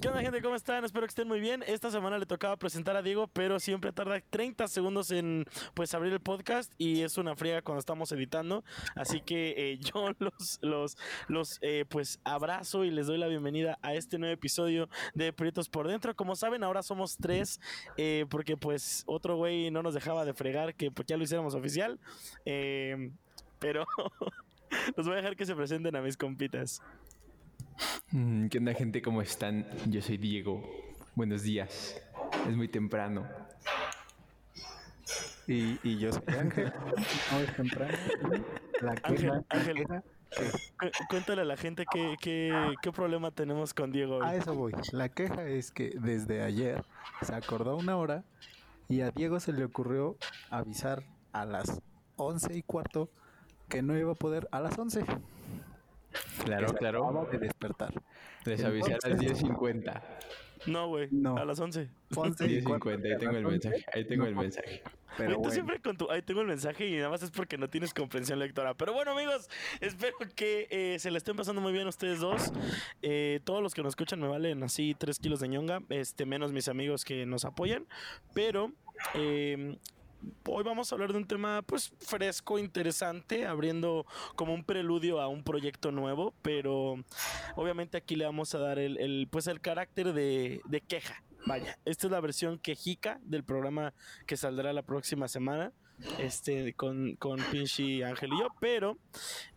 ¿Qué onda, gente? ¿Cómo están? Espero que estén muy bien. Esta semana le tocaba presentar a Diego, pero siempre tarda 30 segundos en pues abrir el podcast y es una friega cuando estamos editando. Así que eh, yo los, los, los eh, pues abrazo y les doy la bienvenida a este nuevo episodio de Proyectos por Dentro. Como saben, ahora somos tres, eh, porque pues otro güey no nos dejaba de fregar que pues, ya lo hiciéramos oficial. pero los voy a dejar que se presenten a mis compitas. Mm, ¿Qué onda gente? ¿Cómo están? Yo soy Diego. Buenos días. Es muy temprano. Y, yo soy Ángel. No es temprano. La Ángel, Ángel. Cuéntale a la gente qué, qué, qué, problema tenemos con Diego. A eso voy. La queja es que desde ayer se acordó una hora y a Diego se le ocurrió avisar a las once y cuarto que no iba a poder a las once. Claro, claro. de despertar. Les avisé a las 10.50. No, güey. A las 11. 10.50, ahí tengo el mensaje. Ahí tengo el mensaje. Pero tú siempre con tu. Ahí tengo el mensaje y nada más es porque no tienes comprensión lectora. Pero bueno, amigos, espero que eh, se la estén pasando muy bien ustedes dos. Eh, todos los que nos escuchan me valen así 3 kilos de ñonga. Este, menos mis amigos que nos apoyan. Pero. Eh, hoy vamos a hablar de un tema pues fresco, interesante, abriendo como un preludio a un proyecto nuevo, pero obviamente aquí le vamos a dar el, pues el carácter de, de queja. Vaya, esta es la versión quejica del programa que saldrá la próxima semana este, con, con Pinchy, Ángel y yo, pero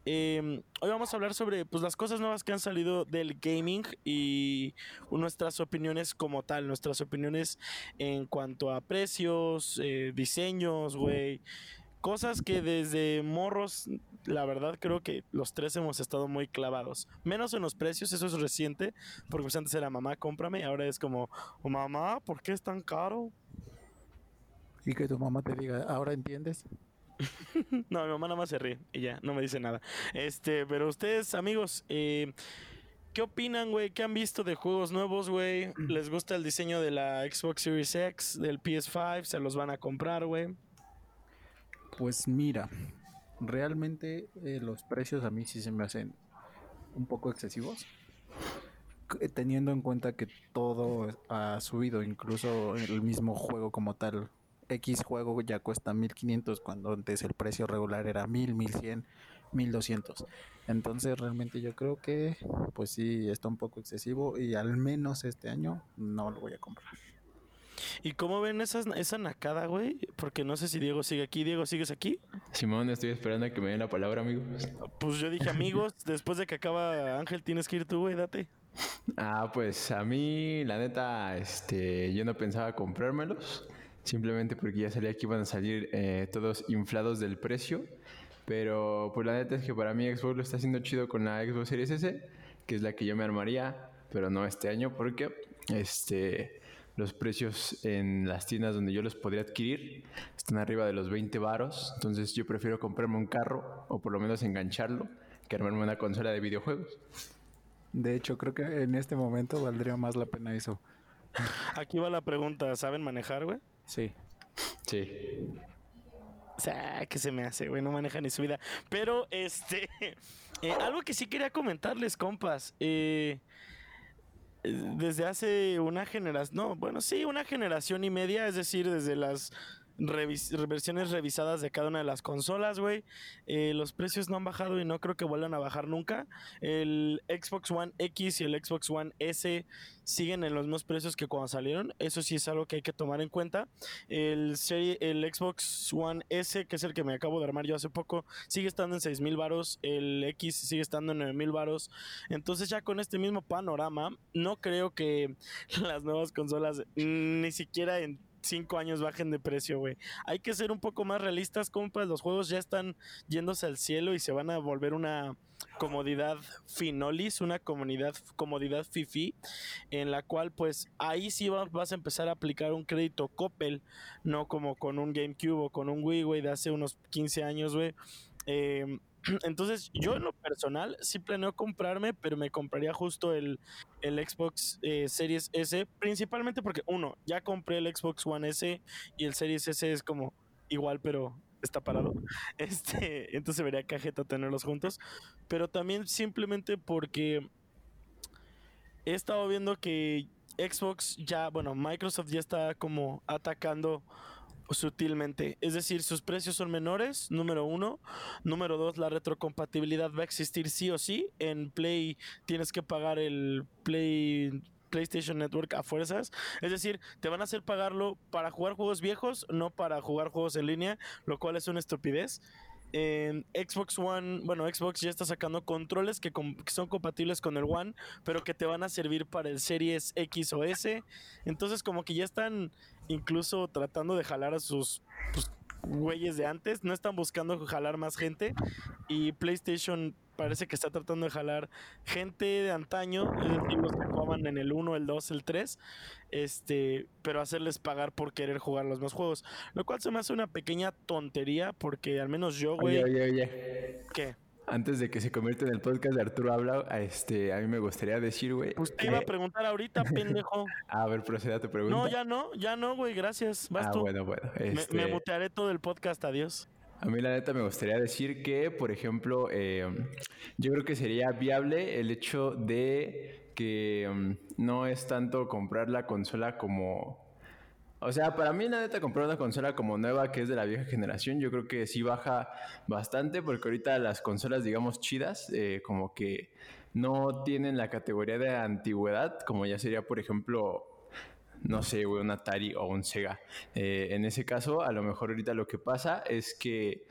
em, hoy vamos a hablar sobre pues, las cosas nuevas que han salido del gaming y nuestras opiniones como tal, nuestras opiniones en cuanto a precios, eh, diseños, güey. Cosas que desde morros, la verdad creo que los tres hemos estado muy clavados. Menos en los precios, eso es reciente, porque pues antes era mamá, cómprame, ahora es como, mamá, ¿por qué es tan caro? Y que tu mamá te diga, ¿ahora entiendes? no, mi mamá nada más se ríe y ya, no me dice nada. Este, pero ustedes, amigos, eh, ¿qué opinan, güey? ¿Qué han visto de juegos nuevos, güey? ¿Les gusta el diseño de la Xbox Series X, del PS5? ¿Se los van a comprar, güey? Pues mira, realmente eh, los precios a mí sí se me hacen un poco excesivos teniendo en cuenta que todo ha subido, incluso el mismo juego como tal X juego ya cuesta 1500 cuando antes el precio regular era 1000, 1100, 1200. Entonces realmente yo creo que pues sí está un poco excesivo y al menos este año no lo voy a comprar. ¿Y cómo ven esas, esa nacada, güey? Porque no sé si Diego sigue aquí. Diego, ¿sigues aquí? Simón, estoy esperando a que me den la palabra, amigos. Pues yo dije amigos, después de que acaba Ángel, tienes que ir tú, güey, date. Ah, pues a mí, la neta, este, yo no pensaba comprármelos simplemente porque ya salía que iban a salir eh, todos inflados del precio. Pero pues la neta es que para mí Xbox lo está haciendo chido con la Xbox Series S, que es la que yo me armaría, pero no este año porque este los precios en las tiendas donde yo los podría adquirir están arriba de los 20 varos, entonces yo prefiero comprarme un carro o por lo menos engancharlo que armarme una consola de videojuegos. De hecho, creo que en este momento valdría más la pena eso. Aquí va la pregunta, ¿saben manejar, güey? Sí. Sí. O sea, que se me hace, güey, no maneja ni su vida. Pero, este, eh, algo que sí quería comentarles, compas. Eh, desde hace una generación, no, bueno, sí, una generación y media, es decir, desde las versiones revisadas de cada una de las consolas, güey. Eh, los precios no han bajado y no creo que vuelvan a bajar nunca. El Xbox One X y el Xbox One S siguen en los mismos precios que cuando salieron. Eso sí es algo que hay que tomar en cuenta. El, Xbox One S, que es el que me acabo de armar yo hace poco, sigue estando en 6 mil varos. El X sigue estando en 9 mil varos. Entonces ya con este mismo panorama, no creo que las nuevas consolas ni siquiera en cinco años bajen de precio, güey. Hay que ser un poco más realistas, compas. Los juegos ya están yéndose al cielo y se van a volver una comodidad finolis, una comunidad, comodidad fifi, en la cual pues ahí sí vas a empezar a aplicar un crédito Coppel, no como con un GameCube o con un Wii, güey, de hace unos 15 años, güey. Eh, entonces, yo en lo personal sí planeo comprarme, pero me compraría justo el, Xbox eh, Series S, principalmente porque, uno, ya compré el Xbox One S y el Series S es como igual, pero está parado. Este, entonces vería cajeta tenerlos juntos. Pero también simplemente porque he estado viendo que Xbox ya, bueno, Microsoft ya está como atacando sutilmente. Es decir, sus precios son menores, número uno. Número dos, la retrocompatibilidad va a existir sí o sí. En Play tienes que pagar el Play PlayStation Network a fuerzas. Es decir, te van a hacer pagarlo para jugar juegos viejos, no para jugar juegos en línea, lo cual es una estupidez. En Xbox One, bueno, Xbox ya está sacando controles que, son compatibles con el One, pero que te van a servir para el Series X o S. Entonces, como que ya están incluso tratando de jalar a sus pues, güeyes de antes, no están buscando jalar más gente. Y PlayStation parece que está tratando de jalar gente de antaño, es decir, los que jugaban en el 1, el 2, el 3, este, pero hacerles pagar por querer jugar los más juegos. Lo cual se me hace una pequeña tontería, porque al menos yo, güey. Oye, oye, oye. ¿Qué? Antes de que se convierta en el podcast de Arturo Habla, este, a mí me gustaría decir, güey. Pues te iba a preguntar ahorita, pendejo. a ver, proceda a tu pregunta. No, ya no, ya no, güey, gracias. Vas ah, tú. bueno, bueno. Este... Me, me mutearé todo el podcast, adiós. A mí la neta me gustaría decir que, por ejemplo, eh, yo creo que sería viable el hecho de que um, no es tanto comprar la consola como... O sea, para mí la neta comprar una consola como nueva que es de la vieja generación, yo creo que sí baja bastante porque ahorita las consolas, digamos, chidas, eh, como que no tienen la categoría de antigüedad, como ya sería, por ejemplo, no sé, un Atari o un Sega. Eh, en ese caso, a lo mejor ahorita lo que pasa es que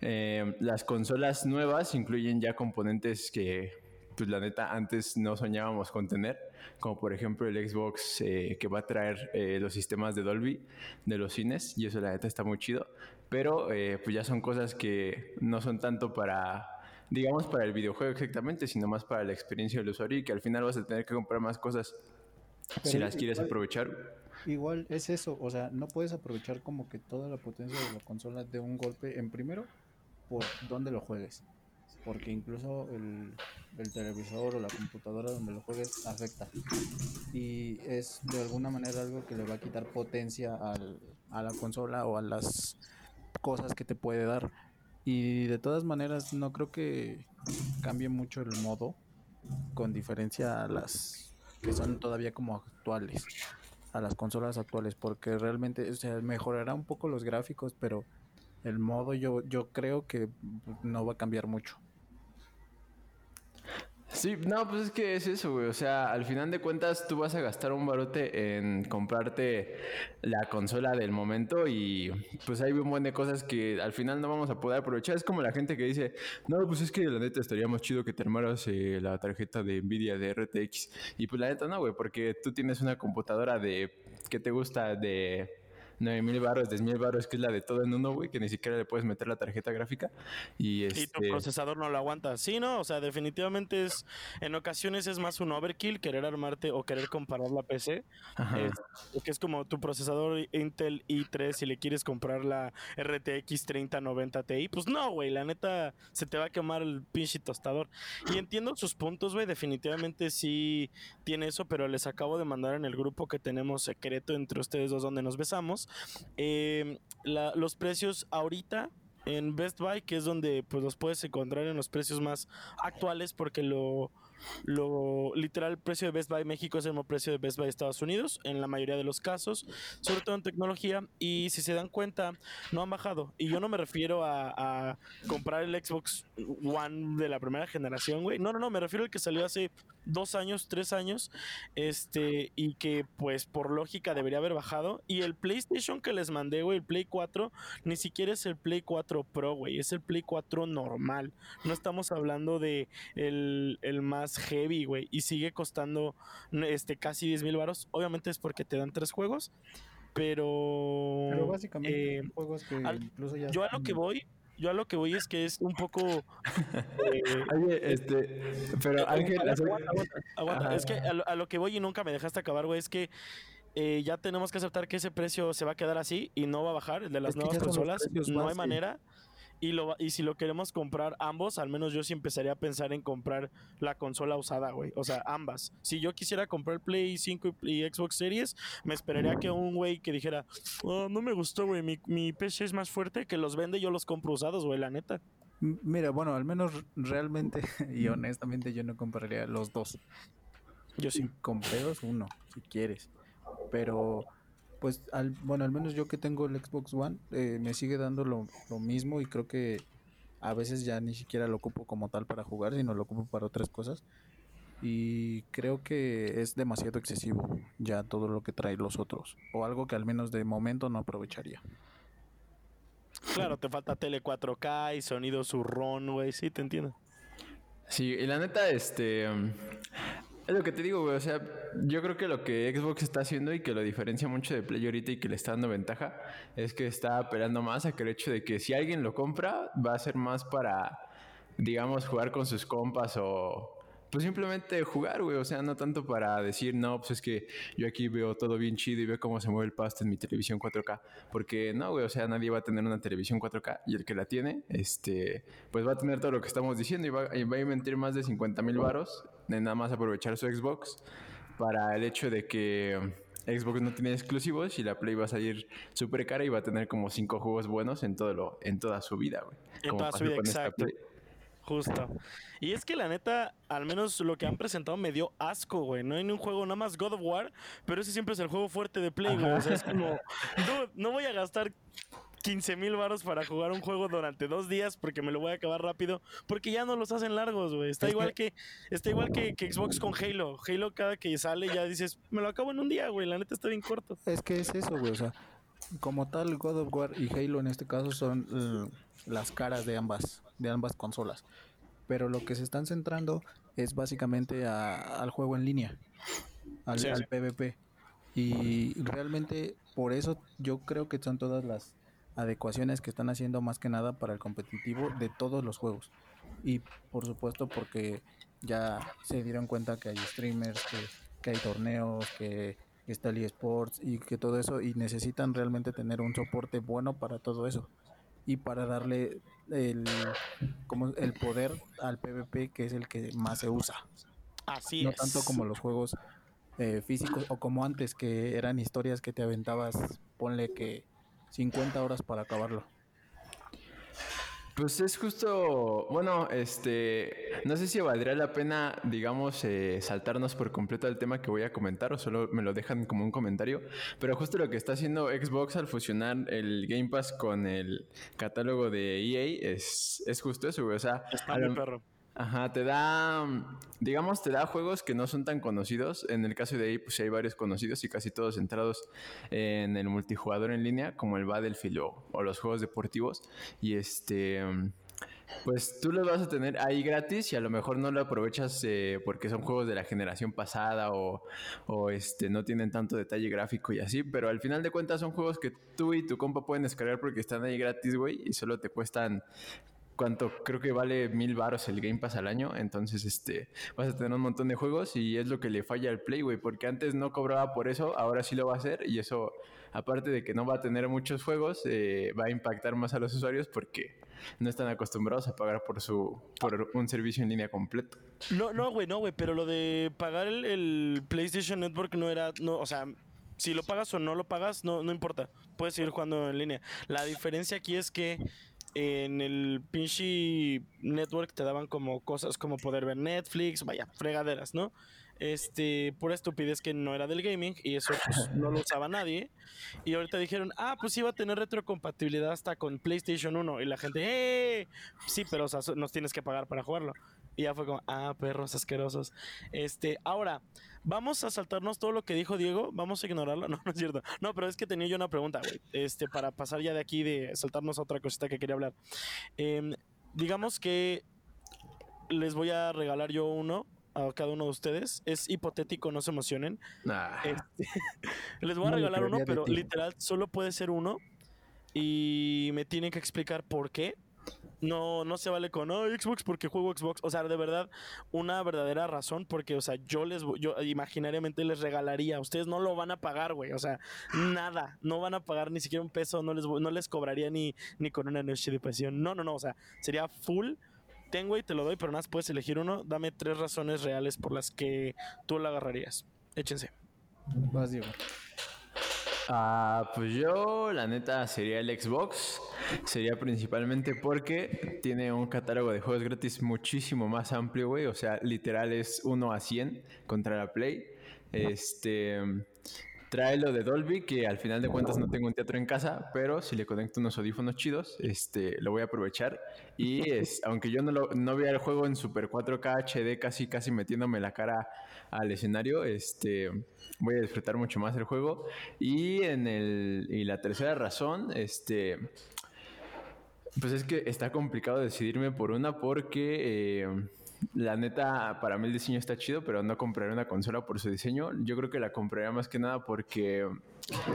eh, las consolas nuevas incluyen ya componentes que, pues la neta, antes no soñábamos con tener, como por ejemplo el Xbox eh, que va a traer los sistemas de Dolby de los cines, y eso la neta está muy chido, pero pues ya son cosas que no son tanto para digamos para el videojuego exactamente, sino más para la experiencia del usuario y que al final vas a tener que comprar más cosas si las quieres aprovechar. Igual es eso, o sea, no puedes aprovechar como que toda la potencia de la consola de un golpe en primero por donde lo juegues. Porque incluso el, el televisor o la computadora donde lo juegues afecta. Y es de alguna manera algo que le va a quitar potencia al, a la consola o a las cosas que te puede dar. Y de todas maneras no creo que cambie mucho el modo con diferencia a las que son todavía como actuales a las consolas actuales porque realmente o sea, mejorará un poco los gráficos pero el modo yo yo creo que no va a cambiar mucho Sí, no, pues es que es eso, güey. O sea, al final de cuentas tú vas a gastar un barote en comprarte la consola del momento y pues hay un buen de cosas que al final no vamos a poder aprovechar. Es como la gente que dice, no, pues es que la neta estaría más chido que te armaras eh, la tarjeta de Nvidia de RTX. Y pues la neta no, güey, porque tú tienes una computadora de, ¿qué te gusta? De 9000 mil baros, 10 mil baros, que es la de todo en uno, güey, que ni siquiera le puedes meter la tarjeta gráfica. Y, este... tu procesador no lo aguanta. Sí, ¿no? O sea, definitivamente es, en ocasiones es más un overkill querer armarte o querer comparar la PC. Es, que es como tu procesador Intel i3 si le quieres comprar la RTX 3090 Ti. Pues no, güey, la neta se te va a quemar el pinche tostador. Y entiendo sus puntos, güey, definitivamente sí tiene eso, pero les acabo de mandar en el grupo que tenemos secreto entre ustedes dos donde nos besamos eh, los precios ahorita en Best Buy, que es donde pues los puedes encontrar en los precios más actuales, porque lo lo literal el precio de Best Buy México es el mismo precio de Best Buy Estados Unidos en la mayoría de los casos, sobre todo en tecnología y si se dan cuenta no han bajado. Y yo no me refiero a, comprar el Xbox One de la primera generación, güey, no, no, no, me refiero al que salió hace dos años, tres años, este y que pues por lógica debería haber bajado. Y el PlayStation que les mandé, güey, el Play 4 ni siquiera es el Play 4 Pro, güey, es el Play 4 normal, no estamos hablando de el, el más heavy, güey. Y sigue costando este, casi 10 mil baros. Obviamente es porque te dan tres juegos. Pero. Pero básicamente eh, juegos que incluso ya. Yo a lo que voy. Yo a lo que voy es que es un poco. Eh, Oye, este. Pero Ángel. Aguanta, Es que a lo, que voy y nunca me dejaste acabar, güey. Es que. Eh, ya tenemos que aceptar que ese precio se va a quedar así y no va a bajar, el de las nuevas consolas. No hay manera. Y, lo, y si lo queremos comprar ambos, al menos yo sí empezaría a pensar en comprar la consola usada, güey. O sea, ambas. Si yo quisiera comprar Play 5 y, Xbox Series, me esperaría que un güey que dijera, oh, no me gustó, güey, mi, mi PC es más fuerte, que los vende, yo los compro usados, güey, la neta. Mira, bueno, al menos realmente y honestamente yo no compraría los dos. Yo sí. Con pedos, uno, si quieres. Pero, pues, al, bueno, al menos yo que tengo el Xbox One, eh, me sigue dando lo, lo mismo y creo que a veces ya ni siquiera lo ocupo como tal para jugar, sino lo ocupo para otras cosas. Y creo que es demasiado excesivo ya todo lo que trae los otros. O algo que al menos de momento no aprovecharía. Claro, te falta tele 4K y sonido surrón, güey. Sí, te entiendo. Sí, y la neta, este. Es lo que te digo, güey. O sea, yo creo que lo que Xbox está haciendo y que lo diferencia mucho de Play ahorita y que le está dando ventaja es que está apelando más a que el hecho de que si alguien lo compra, va a ser más para, digamos, jugar con sus compas o. Pues simplemente jugar, güey. O sea, no tanto para decir, no, pues es que yo aquí veo todo bien chido y veo cómo se mueve el pasto en mi televisión 4K. Porque no, güey. O sea, nadie va a tener una televisión 4K y el que la tiene, este, pues va a tener todo lo que estamos diciendo y va, a invertir más de 50 mil varos de nada más aprovechar su Xbox para el hecho de que Xbox no tiene exclusivos y la Play va a salir súper cara y va a tener como cinco juegos buenos en todo lo, en toda su vida, güey. En Como toda su vida, exacto. Justo. Y es que la neta, al menos lo que han presentado me dio asco, güey. No hay ni un juego, nada más God of War, pero ese siempre es el juego fuerte de Play, güey. O sea, es como, dude, no voy a gastar 15 mil baros para jugar un juego durante dos días porque me lo voy a acabar rápido, porque ya no los hacen largos, güey. Está Es igual que, está igual que, que Xbox con Halo. Halo cada que sale ya dices, me lo acabo en un día, güey. La neta está bien corto. Es que es eso, güey. O sea, como tal, God of War y Halo en este caso son eh, las caras de ambas, de ambas consolas. Pero lo que se están centrando es básicamente a- al juego en línea, al, Sí, al sí. PvP. Y realmente por eso yo creo que son todas las adecuaciones que están haciendo más que nada para el competitivo de todos los juegos. Y por supuesto porque ya se dieron cuenta que hay streamers, que, que hay torneos, que está el eSports y que todo eso y necesitan realmente tener un soporte bueno para todo eso y para darle el como el poder al PvP que es el que más se usa Así no es. tanto como los juegos eh, físicos o como antes que eran historias que te aventabas ponle que 50 horas para acabarlo Pues es justo, bueno, este, no sé si valdría la pena, digamos, eh, saltarnos por completo al tema que voy a comentar o solo me lo dejan como un comentario, pero justo lo que está haciendo Xbox al fusionar el Game Pass con el catálogo de EA es, es justo eso, güey, o sea, Está muy perro. Ajá, te da, digamos, te da juegos que no son tan conocidos. En el caso de ahí, pues hay varios conocidos y casi todos centrados en el multijugador en línea, como el Battlefield o, o los juegos deportivos. Y este, pues tú los vas a tener ahí gratis y a lo mejor no lo aprovechas eh, porque son juegos de la generación pasada o, o, este, no tienen tanto detalle gráfico y así, pero al final de cuentas son juegos que tú y tu compa pueden descargar porque están ahí gratis, güey, y solo te cuestan cuánto creo que vale mil baros el Game Pass al año. Entonces, este, vas a tener un montón de juegos y es lo que le falla al Play, güey, porque antes no cobraba por eso, ahora sí lo va a hacer y eso, aparte de que no va a tener muchos juegos, eh, va a impactar más a los usuarios porque no están acostumbrados a pagar por su, por un servicio en línea completo. No, no, güey, no, güey, pero lo de pagar el, el PlayStation Network no era, no, o sea, si lo pagas o no lo pagas, no, no importa, puedes seguir jugando en línea. La diferencia aquí es que en el pinche network te daban como cosas como poder ver Netflix, vaya, fregaderas, ¿no? Este, por estupidez que no era del gaming y eso pues, no lo usaba nadie. Y ahorita dijeron, ah, pues va a tener retrocompatibilidad hasta con PlayStation 1. Y la gente, ¡eh! Sí, pero o sea, so- nos tienes que pagar para jugarlo. Y ya fue como, ah, perros asquerosos. Este, ahora, vamos a saltarnos todo lo que dijo Diego. Vamos a ignorarlo. No, no es cierto. No, pero es que tenía yo una pregunta, güey. Este, para pasar ya de aquí, de saltarnos a otra cosita que quería hablar. Em, digamos que les voy a regalar yo uno a cada uno de ustedes. Es hipotético, no se emocionen. Nah. Este, les voy a No regalar uno, pero literal solo puede ser uno. Y me tienen que explicar por qué. No, no se vale con "Ay, Xbox porque juego Xbox. O sea, de verdad, una verdadera razón. Porque, o sea, yo les yo imaginariamente les regalaría. Ustedes no lo van a pagar, güey. O sea, nada. No van a pagar ni siquiera un peso. No les, no les cobraría ni, ni con una noche de pasión. No, no, no. O sea, sería full. Tengo y te lo doy, pero nada más puedes elegir uno. Dame tres razones reales por las que tú lo agarrarías. Échense. Vas, Diego. Ah, pues yo, la neta, sería el Xbox. Sería principalmente porque tiene un catálogo de juegos gratis muchísimo más amplio, güey. O sea, literal es 1 a 100 contra la Play. Este trae lo de Dolby, que al final de cuentas no tengo un teatro en casa, pero si le conecto unos audífonos chidos, este, lo voy a aprovechar. Y es, aunque yo no, lo, no vea el juego en Super 4K HD, casi, casi metiéndome la cara al escenario, este, voy a disfrutar mucho más el juego. Y en el, y la tercera razón, este, pues es que está complicado decidirme por una porque... Eh, la neta, para mí el diseño está chido, pero no compraré una consola por su diseño. Yo creo que la compraría más que nada porque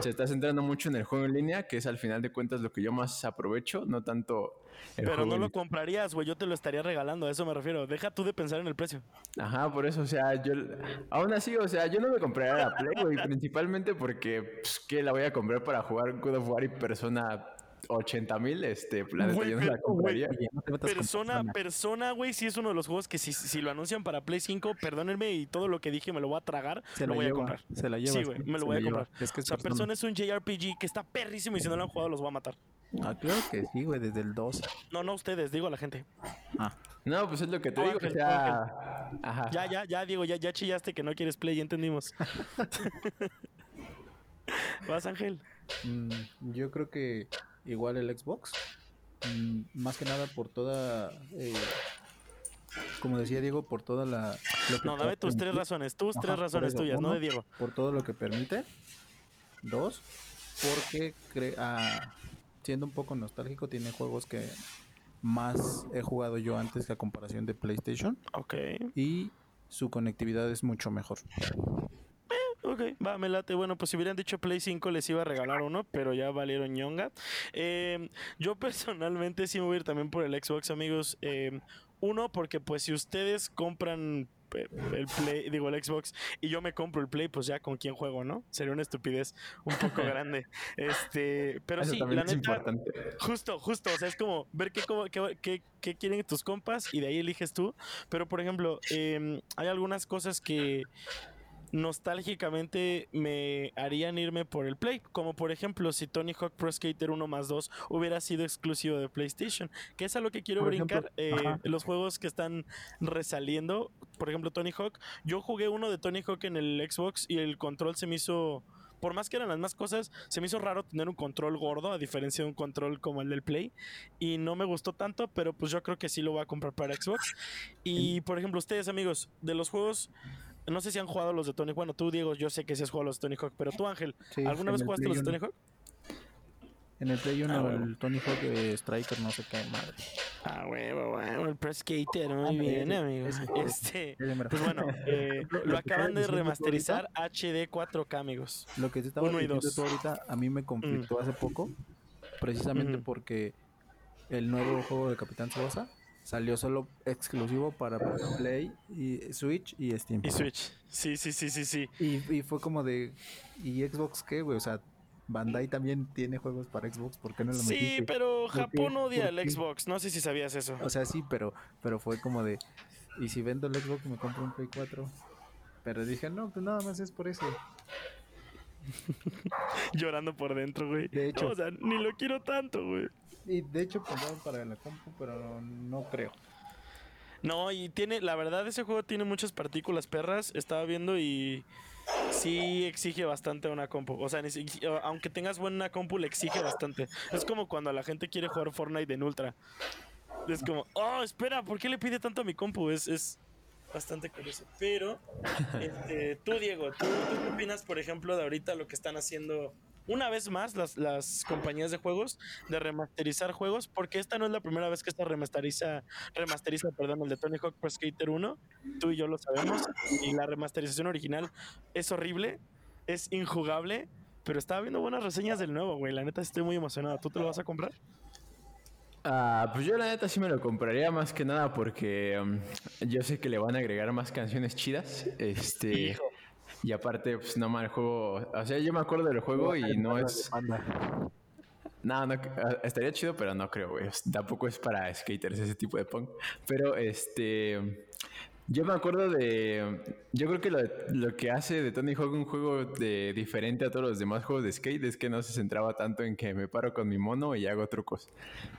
se está centrando mucho en el juego en línea, que es al final de cuentas lo que yo más aprovecho, no tanto el Pero no lo comprarías, güey, yo te lo estaría regalando, a eso me refiero. Deja tú de pensar en el precio. Ajá, por eso, o sea, yo aún así, o sea, yo no me compraría la Play, güey, principalmente porque pues, que la voy a comprar para jugar God of War y Persona 80 mil, este, yo no la compraría. persona, persona, güey, si es uno de los juegos que si, si, lo anuncian para Play 5, perdónenme y todo lo que dije me lo voy a tragar, se lo voy a comprar. Se la lleva. Sí, güey, me lo voy a comprar. Es que o sea, persona es un JRPG que está perrísimo y si no lo han jugado los voy a matar. Ah, claro que sí, güey, desde el 2. No, no ustedes, digo a la gente. Ah. No, pues es lo que te digo, o sea... Ajá. Ya, ya, ya, digo, ya, ya chillaste que no quieres Play, ya entendimos. ¿Vas, Ángel? Mm, yo creo que igual el Xbox. Mm, más que nada por toda, eh, como decía Diego, por toda la... No, dame tus tres razones, tus tres razones tuyas, no de Diego. Por todo lo que permite. Dos, porque ah, siendo un poco nostálgico, tiene juegos que más he jugado yo antes que a comparación de PlayStation. Ok. Y su conectividad es mucho mejor. Ok, va, me late. Bueno, pues si hubieran dicho Play 5 les iba a regalar uno, pero ya valieron ñonga. Eh, yo personalmente sí me voy a ir también por el Xbox, amigos. Eh, uno, porque pues si ustedes compran eh, el Play, digo el Xbox, y yo me compro el Play, pues ya con quién juego, ¿no? Sería una estupidez un poco grande. Este, pero sí, la neta, justo, justo, o sea, es como ver qué, qué, qué, quieren tus compas y de ahí eliges tú. Pero por ejemplo, em, hay algunas cosas que nostálgicamente me harían irme por el Play. Como por ejemplo, si Tony Hawk Pro Skater 1 más 2 hubiera sido exclusivo de PlayStation, que es a lo que quiero brincar. Eh, los juegos que están resaliendo, por ejemplo, Tony Hawk. Yo jugué uno de Tony Hawk en el Xbox y el control se me hizo por más que eran las más cosas, se me hizo raro tener un control gordo, a diferencia de un control como el del Play. Y no me gustó tanto, pero pues yo creo que sí lo voy a comprar para Xbox. Y por ejemplo, ustedes, amigos, de los juegos no sé si han jugado los de Tony Bueno, tú, Diego, yo sé que sí has jugado los de Tony Hawk, pero tú, Ángel, ¿alguna vez jugaste los de Tony Hawk? En el Play 1, ah, el Tony Hawk de Striker, no sé qué madre. Ah, huevo, bueno, el Press Skater, muy bien, amigos. Este, pues bueno, eh, lo acaban de remasterizar HD 4K, amigos. Lo que te estaba diciendo tú ahorita, a mí me conflictó mm. hace poco, precisamente porque el nuevo juego de Capitán Tsubasa Salió solo exclusivo para Play y Switch y Steam. Y Switch. Sí, sí, sí, sí, sí. Y, fue como de ¿y Xbox qué, güey? O sea, Bandai también tiene juegos para Xbox, ¿por qué no lo metiste? Sí, pero Japón odia el Xbox, no sé si sabías eso. O sea, sí, pero pero fue como de ¿y si vendo el Xbox me compro un Play 4? Pero dije, "No, pues nada más es por eso." Llorando por dentro, güey. De hecho, o sea, ni lo quiero tanto, güey. Y de hecho pensaba para la compu, pero no creo. No, y tiene, la verdad ese juego tiene muchas partículas perras, estaba viendo y sí exige bastante una compu. O sea, aunque tengas buena compu, le exige bastante. Es como cuando la gente quiere jugar Fortnite en Ultra. Es como, oh, espera, ¿por qué le pide tanto a mi compu? Es, es bastante curioso. Pero, este, tú, Diego, ¿tú, ¿tú qué opinas, por ejemplo, de ahorita lo que están haciendo una vez más las, las compañías de juegos de remasterizar juegos, porque esta no es la primera vez que esta remasteriza, remasteriza, perdón, el de Tony Hawk Pro Skater 1, tú y yo lo sabemos, y la remasterización original es horrible, es injugable, pero estaba viendo buenas reseñas del nuevo, güey, la neta estoy muy emocionado, ¿tú te lo vas a comprar? Ah, pues yo la neta sí me lo compraría más que nada porque um, yo sé que le van a agregar más canciones chidas. Este, y aparte, pues no mal, el juego. O sea, yo me acuerdo del juego y no es. No, no, ah, estaría chido, pero no creo, güey. Tampoco es para skaters ese tipo de punk. Pero este. Yo me acuerdo de. Yo creo que lo, lo, que hace de Tony Hawk un juego de, diferente a todos los demás juegos de skate es que no se centraba tanto en que me paro con mi mono y hago trucos,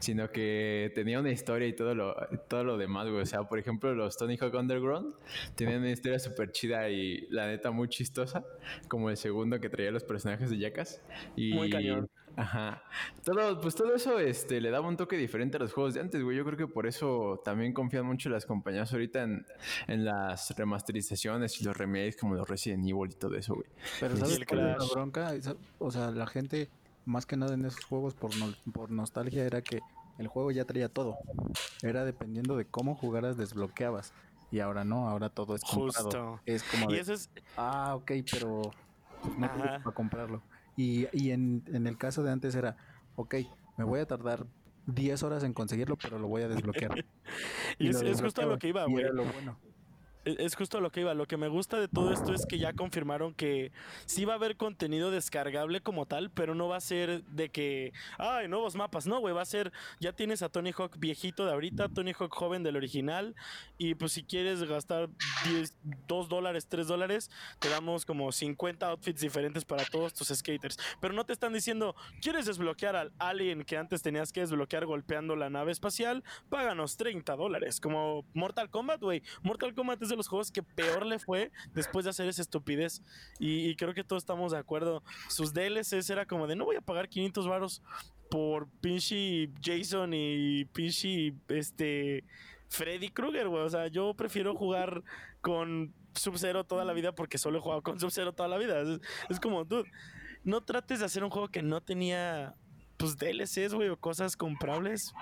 sino que tenía una historia y todo lo, todo lo demás, güey. O sea, por ejemplo, los Tony Hawk Underground tenían una historia súper chida y la neta muy chistosa, como el segundo que traía los personajes de Jackass. Muy cañón. Ajá. Todo, pues todo eso este, le daba un toque diferente a los juegos de antes, güey. Yo creo que por eso también confían mucho las compañías ahorita en, en las remasterizaciones y los remakes como los Resident Evil y todo eso, güey. Pero ¿sabes cuál es la bronca? O sea, la gente, más que nada en esos juegos por, por nostalgia, era que el juego ya traía todo. Era dependiendo de cómo jugaras, desbloqueabas. Y ahora no, ahora todo es comprado. Justo. Es como de, es... ah, ok, pero pues, no para comprarlo. Y, y en, en, el caso de antes era, ok, me voy a tardar 10 horas en conseguirlo, pero lo voy a desbloquear. y, es, es justo lo que iba, güey. lo bueno. E-, es justo lo que iba. Lo que me gusta de todo esto es que ya confirmaron que sí va a haber contenido descargable como tal, pero no va a ser de que, ay, nuevos mapas. No, güey, va a ser, ya tienes a Tony Hawk viejito de ahorita, Tony Hawk joven del original, y pues si quieres gastar 10, 2 dólares, 3 dólares, te damos como 50 outfits diferentes para todos tus skaters. Pero no te están diciendo, ¿quieres desbloquear al alien que antes tenías que desbloquear golpeando la nave espacial? Páganos 30 dólares, como Mortal Kombat, güey. Mortal Kombat es los juegos que peor le fue después de hacer esa estupidez. Y, creo que todos estamos de acuerdo. Sus DLCs era como de no voy a pagar 500 varos por pinche Jason y pinche este Freddy Krueger, güey. O sea, yo prefiero jugar con Sub-Zero toda la vida porque solo he jugado con Sub-Zero toda la vida. Es, es, como, dude, no trates de hacer un juego que no tenía, pues, DLCs, güey, o cosas comprables.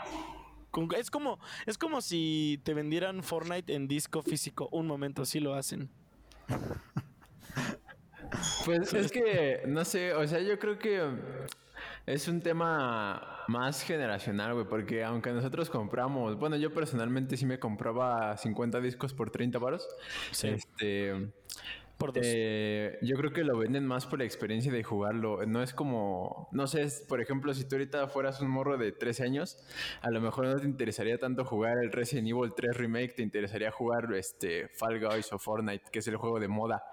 Es como, es como si te vendieran Fortnite en disco físico. Un momento, sí lo hacen. Pues es que, no sé, o sea, yo creo que es un tema más generacional, güey, porque aunque nosotros compramos, bueno, yo personalmente sí me compraba 50 discos por 30 varos. Sí. Este eh, yo creo que lo venden más por la experiencia de jugarlo. No es como, no sé, por ejemplo, si tú ahorita fueras un morro de 13 años, a lo mejor no te interesaría tanto jugar el Resident Evil 3 Remake, te interesaría jugar este Fall Guys o Fortnite, que es el juego de moda.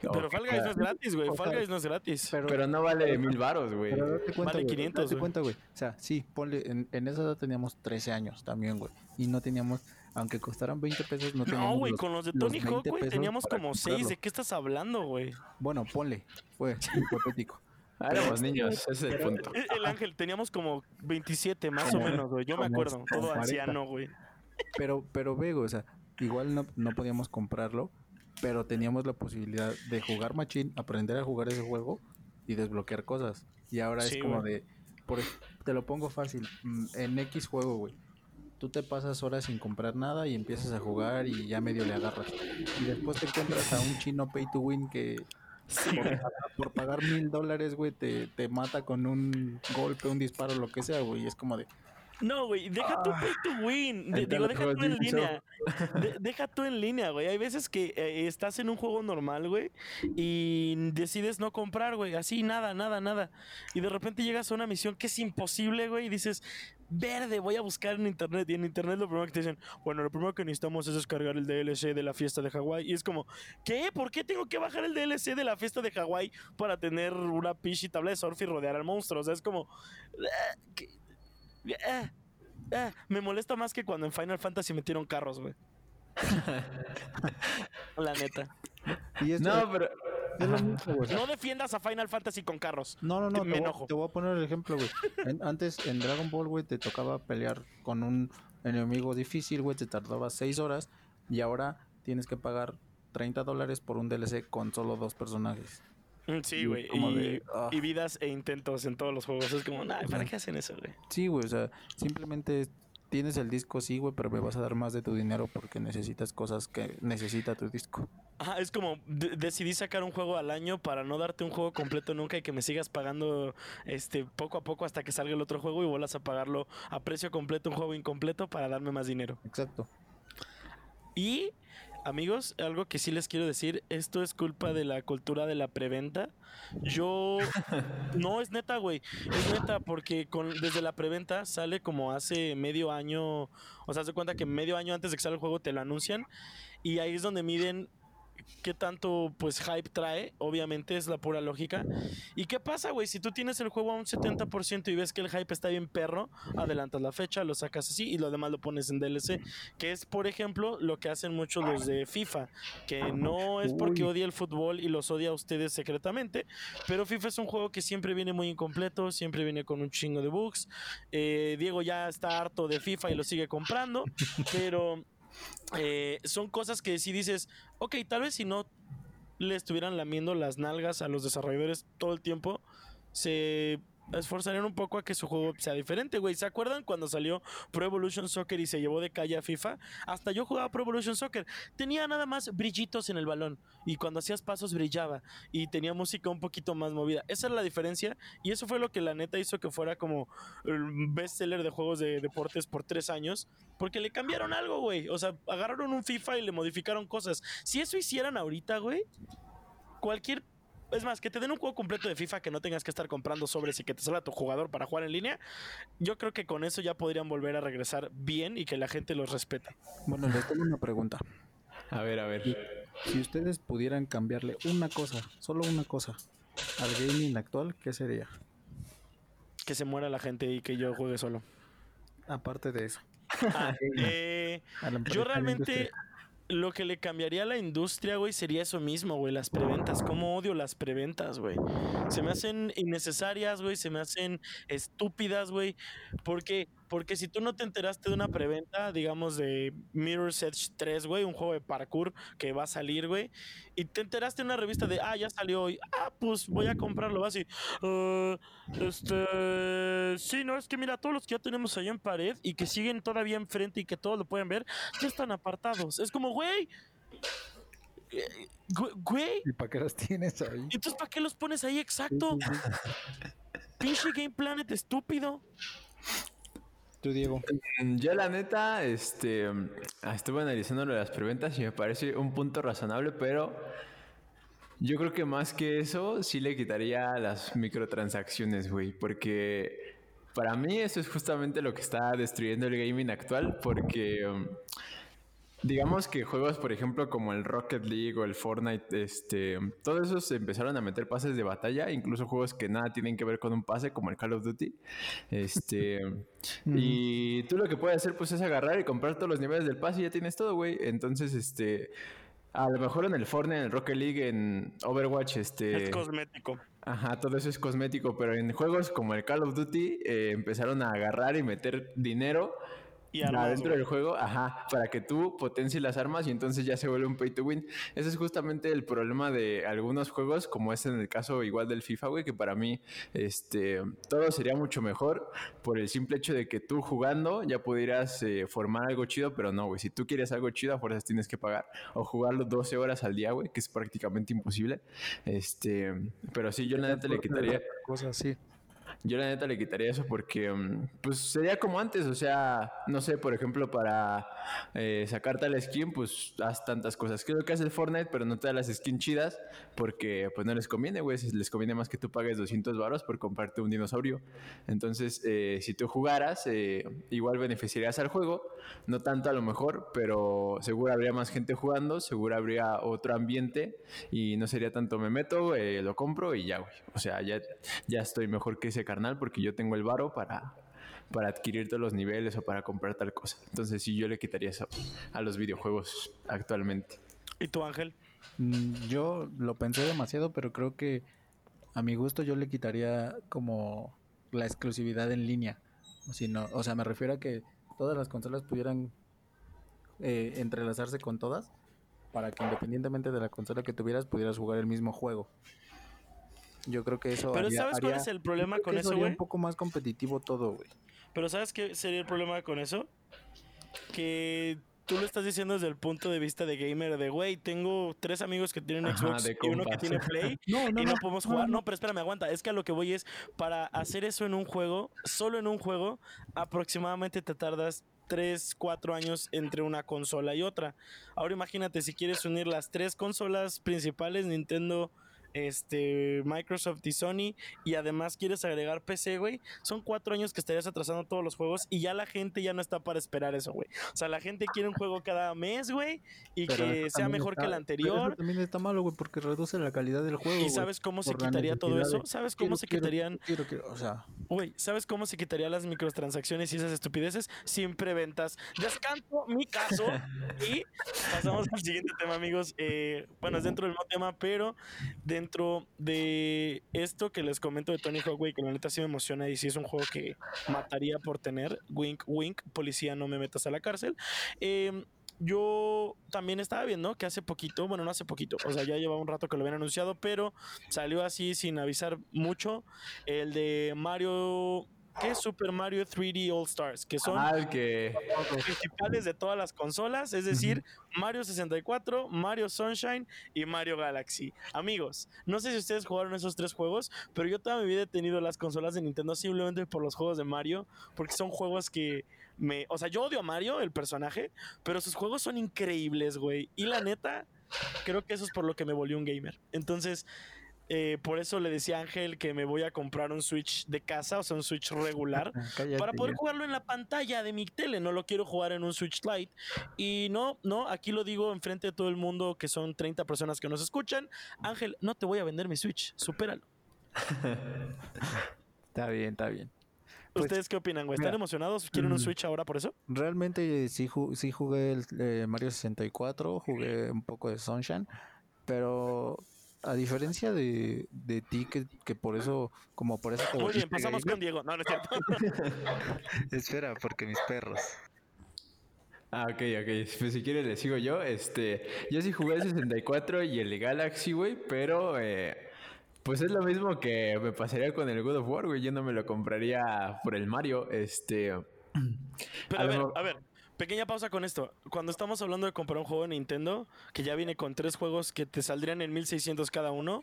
Pero Fall Guys no es gratis, güey. Fall Guys no es gratis. Pero, no vale mil baros, güey. Vale 500, güey. cuenta, güey. O sea, sí, ponle, en, en esa edad teníamos 13 años también, güey. Y no teníamos aunque costaran 20 pesos, no teníamos. No, güey, con los de Tony Hawk, güey, teníamos como 6. ¿De qué estás hablando, güey? Bueno, ponle, fue hipotético. Ah, éramos niños, ese es el punto. El, ángel, teníamos como 27 más o menos, güey. Yo me acuerdo, todo anciano, güey. Pero, pero vego, o sea, igual no, no podíamos comprarlo, pero teníamos la posibilidad de jugar machine, aprender a jugar ese juego y desbloquear cosas. Y ahora es como de, por, te lo pongo fácil, mm, en X juego, güey tú te pasas horas sin comprar nada y empiezas a jugar y ya medio le agarras. Y después te encuentras a un chino pay to win que por, pagar mil dólares, güey, te, te mata con un golpe, un disparo, lo que sea, güey. Y es como de, no, güey, deja tu pay to win. digo, deja tú en línea. deja tú en línea, güey. Hay veces que eh, estás en un juego normal, güey, y decides no comprar, güey. Así, nada, nada, nada. Y de repente llegas a una misión que es imposible, güey, y dices, verde, voy a buscar en internet. Y en internet lo primero que te dicen, bueno, lo primero que necesitamos es descargar el DLC de la fiesta de Hawái. Y es como, ¿qué? ¿Por qué tengo que bajar el DLC de la fiesta de Hawái para tener una pichi tabla de surf y rodear al monstruo? O sea, es como, eh, eh, eh, me molesta más que cuando en Final Fantasy metieron carros, güey. La neta. no, pero. No defiendas a Final Fantasy con carros. No, no, no. Me enojo. Te voy a poner el ejemplo, güey. antes en Dragon Ball, güey, te tocaba pelear con un enemigo difícil, güey. Te tardaba 6 horas. Y ahora tienes que pagar 30 dólares por un DLC con solo dos personajes. Mm, sí, güey. Ah. Y, vidas e intentos en todos los juegos. Es como, nah, ¿para qué hacen eso, güey? Sí, güey. O sea, simplemente tienes el disco, sí, güey, pero me vas a dar más de tu dinero porque necesitas cosas que necesita tu disco. Ajá, es como decidí sacar un juego al año para no darte un juego completo nunca y que me sigas pagando este poco a poco hasta que salga el otro juego y vuelvas a pagarlo a precio completo un juego incompleto para darme más dinero. Exacto. Y Amigos, algo que sí les quiero decir, esto es culpa de la cultura de la preventa. Yo no es neta, güey. Es neta porque con desde la preventa sale como hace medio año, o sea, se cuenta que medio año antes de que salga el juego te lo anuncian y ahí es donde miden qué tanto pues hype trae, obviamente es la pura lógica. ¿Y qué pasa, güey? Si tú tienes el juego a un 70% y ves que el hype está bien perro, adelantas la fecha, lo sacas así y lo demás lo pones en DLC, que es por ejemplo lo que hacen muchos los de FIFA, que no es porque odie el fútbol y los odia a ustedes secretamente, pero FIFA es un juego que siempre viene muy incompleto, siempre viene con un chingo de bugs. Eh, Diego ya está harto de FIFA y lo sigue comprando, pero eh, son cosas que si dices, ok, tal vez si no le estuvieran lamiendo las nalgas a los desarrolladores todo el tiempo, se esforzarían un poco a que su juego sea diferente, güey. ¿Se acuerdan cuando salió Pro Evolution Soccer y se llevó de calle a FIFA? Hasta yo jugaba Pro Evolution Soccer. Tenía nada más brillitos en el balón y cuando hacías pasos brillaba y tenía música un poquito más movida. Esa es la diferencia y eso fue lo que la neta hizo que fuera como el bestseller de juegos de deportes por tres años. Porque le cambiaron algo, güey. O sea, agarraron un FIFA y le modificaron cosas. Si eso hicieran ahorita, güey, cualquier es más, que te den un juego completo de FIFA que no tengas que estar comprando sobres y que te salga tu jugador para jugar en línea. Yo creo que con eso ya podrían volver a regresar bien y que la gente los respeta. Bueno, les tengo una pregunta. A ver, a ver. Si ustedes pudieran cambiarle una cosa, solo una cosa, al gaming actual, ¿qué sería? Que se muera la gente y que yo juegue solo. Aparte de eso. Ah, eh, yo realmente lo que le cambiaría a la industria, güey, sería eso mismo, güey, las preventas. ¿Cómo odio las preventas, güey? Se me hacen innecesarias, güey, se me hacen estúpidas, güey. Porque porque si tú no te enteraste de una preventa, digamos, de Mirror's Edge 3, güey, un juego de parkour que va a salir, güey, y te enteraste en una revista de, ah, ya salió hoy, ah, pues voy a comprarlo, así, uh, este, sí, no, es que mira, todos los que ya tenemos ahí en pared y que siguen todavía enfrente y que todos lo pueden ver, ya están apartados. Es como, güey, Güey. ¿Y para qué los tienes ahí? Entonces, ¿para qué los pones ahí? Exacto. Pinche Game Planet estúpido. Tú, Diego. Mm, yo, la neta, este, estuve analizando lo de las preventas y me parece un punto razonable, pero yo creo que más que eso, sí le quitaría las microtransacciones, güey, porque para mí eso es justamente lo que está destruyendo el gaming actual, porque... Digamos que juegos, por ejemplo, como el Rocket League o el Fortnite, este, todos esos empezaron a meter pases de batalla, incluso juegos que nada tienen que ver con un pase, como el Call of Duty. Este, y tú lo que puedes hacer, pues, es agarrar y comprar todos los niveles del pase y ya tienes todo, güey. Entonces, este, a lo mejor en el Fortnite, en el Rocket League, en Overwatch, este... Es cosmético. Ajá, todo eso es cosmético, pero en juegos como el Call of Duty eh, empezaron a agarrar y meter dinero y armas, dentro del juego, ajá, para que tú potencies las armas y entonces ya se vuelve un pay to win. Ese es justamente el problema de algunos juegos, como es en el caso igual del FIFA, güey, que para mí este todo sería mucho mejor por el simple hecho de que tú jugando ya pudieras eh, formar algo chido, pero no, güey, si tú quieres algo chido, a fuerzas tienes que pagar o jugarlo 12 horas al día, güey, que es prácticamente imposible. Este, pero sí, yo la neta le quitaría cosas así. Yo la neta le quitaría eso porque, mm, pues sería como antes, o sea, no sé, por ejemplo, para eh, sacarte la skin, pues haz tantas cosas. Creo que hace el Fortnite, pero no te da las skins chidas porque, pues no les conviene, güey. Les conviene más que tú pagues 200 baros por comprarte un dinosaurio. Entonces, eh, si tú jugaras, eh, igual beneficiarías al juego, no tanto a lo mejor, pero seguro habría más gente jugando, seguro habría otro ambiente y no sería tanto me meto, lo compro y ya, güey. O sea, ya, ya estoy mejor que ese carnal porque yo tengo el varo para, para adquirir todos los niveles o para comprar tal cosa. Entonces sí, yo le quitaría eso a los videojuegos actualmente. ¿Y tú, Ángel? Mm, yo lo pensé demasiado, pero creo que a mi gusto yo le quitaría como la exclusividad en línea. O, si no, o sea, me refiero a que todas las consolas pudieran eh, entrelazarse con todas para que independientemente de la consola que tuvieras pudieras jugar el mismo juego. Yo creo que eso. Pero ¿sabes cuál es el problema con eso, güey? un poco más competitivo todo, güey. Pero ¿sabes qué sería el problema con eso? Que tú lo estás diciendo desde el punto de vista de gamer, de güey, tengo tres amigos que tienen Xbox y uno que tiene Play y no, podemos jugar. No, pero espérame, aguanta. Es que a lo que voy es, para hacer eso en un juego, solo en un juego, aproximadamente te tardas 3, 4 años entre una consola y otra. Ahora imagínate si quieres unir las tres consolas principales, Nintendo, este, Microsoft y Sony, y además quieres agregar PC, güey, son cuatro años que estarías atrasando todos los juegos y ya la gente ya no está para esperar eso, güey. O sea, la gente quiere un juego cada mes, güey, y que sea mejor que el anterior. también está malo, güey, porque reduce la calidad del juego. ¿Y sabes cómo se quitaría todo eso? ¿Sabes cómo se quitarían? Quiero, quiero, o sea. Güey, ¿sabes cómo se quitarían las microtransacciones y esas estupideces? Sin preventas. Descanto mi caso y pasamos al siguiente tema, amigos. Eh, bueno, es dentro del mismo tema, pero de dentro de esto que les comento de Tony Hawk, que la neta sí me emociona y sí es un juego que mataría por tener, wink, wink, policía, no me metas a la cárcel. Em, yo también estaba viendo que hace poquito, bueno, no hace poquito, o sea, ya llevaba un rato que lo habían anunciado, pero salió así sin avisar mucho el de Mario que es Super Mario 3D All Stars, que son ah, los principales de todas las consolas, es decir, Mario 64, Mario Sunshine y Mario Galaxy. Amigos, no sé si ustedes jugaron esos tres juegos, pero yo toda mi vida he tenido las consolas de Nintendo simplemente por los juegos de Mario, porque son juegos que me... O sea, yo odio a Mario, el personaje, pero sus juegos son increíbles, güey. Y la neta, creo que eso es por lo que me volvió un gamer. Entonces... Eh, por eso le decía a Ángel que me voy a comprar un Switch de casa, o sea, un Switch regular, para poder jugarlo en la pantalla de mi tele. No lo quiero jugar en un Switch Lite. Y no, no, aquí lo digo enfrente de todo el mundo, que son 30 personas que nos escuchan. Ángel, no te voy a vender mi Switch, supéralo. está bien, está bien. Pues, ¿Ustedes qué opinan, güey? ¿Están emocionados? ¿Quieren un mm, Switch ahora por eso? Realmente sí, sí jugué el eh, Mario 64, jugué un poco de Sunshine, pero a diferencia de, de ti, que, que, por eso, como por eso... Muy bien, pasamos con Diego. No, no es cierto. Espera, porque mis perros. Ah, ok, ok. Pues si quieres le sigo yo. Este, yo sí jugué el 64 y el Galaxy, güey, pero eh, pues es lo mismo que me pasaría con el God of War, güey. Yo no me lo compraría por el Mario. Este. Pero a, ver, a ver, pequeña pausa con esto. Cuando estamos hablando de comprar un juego de Nintendo, que ya viene con tres juegos que te saldrían en 1600 cada uno,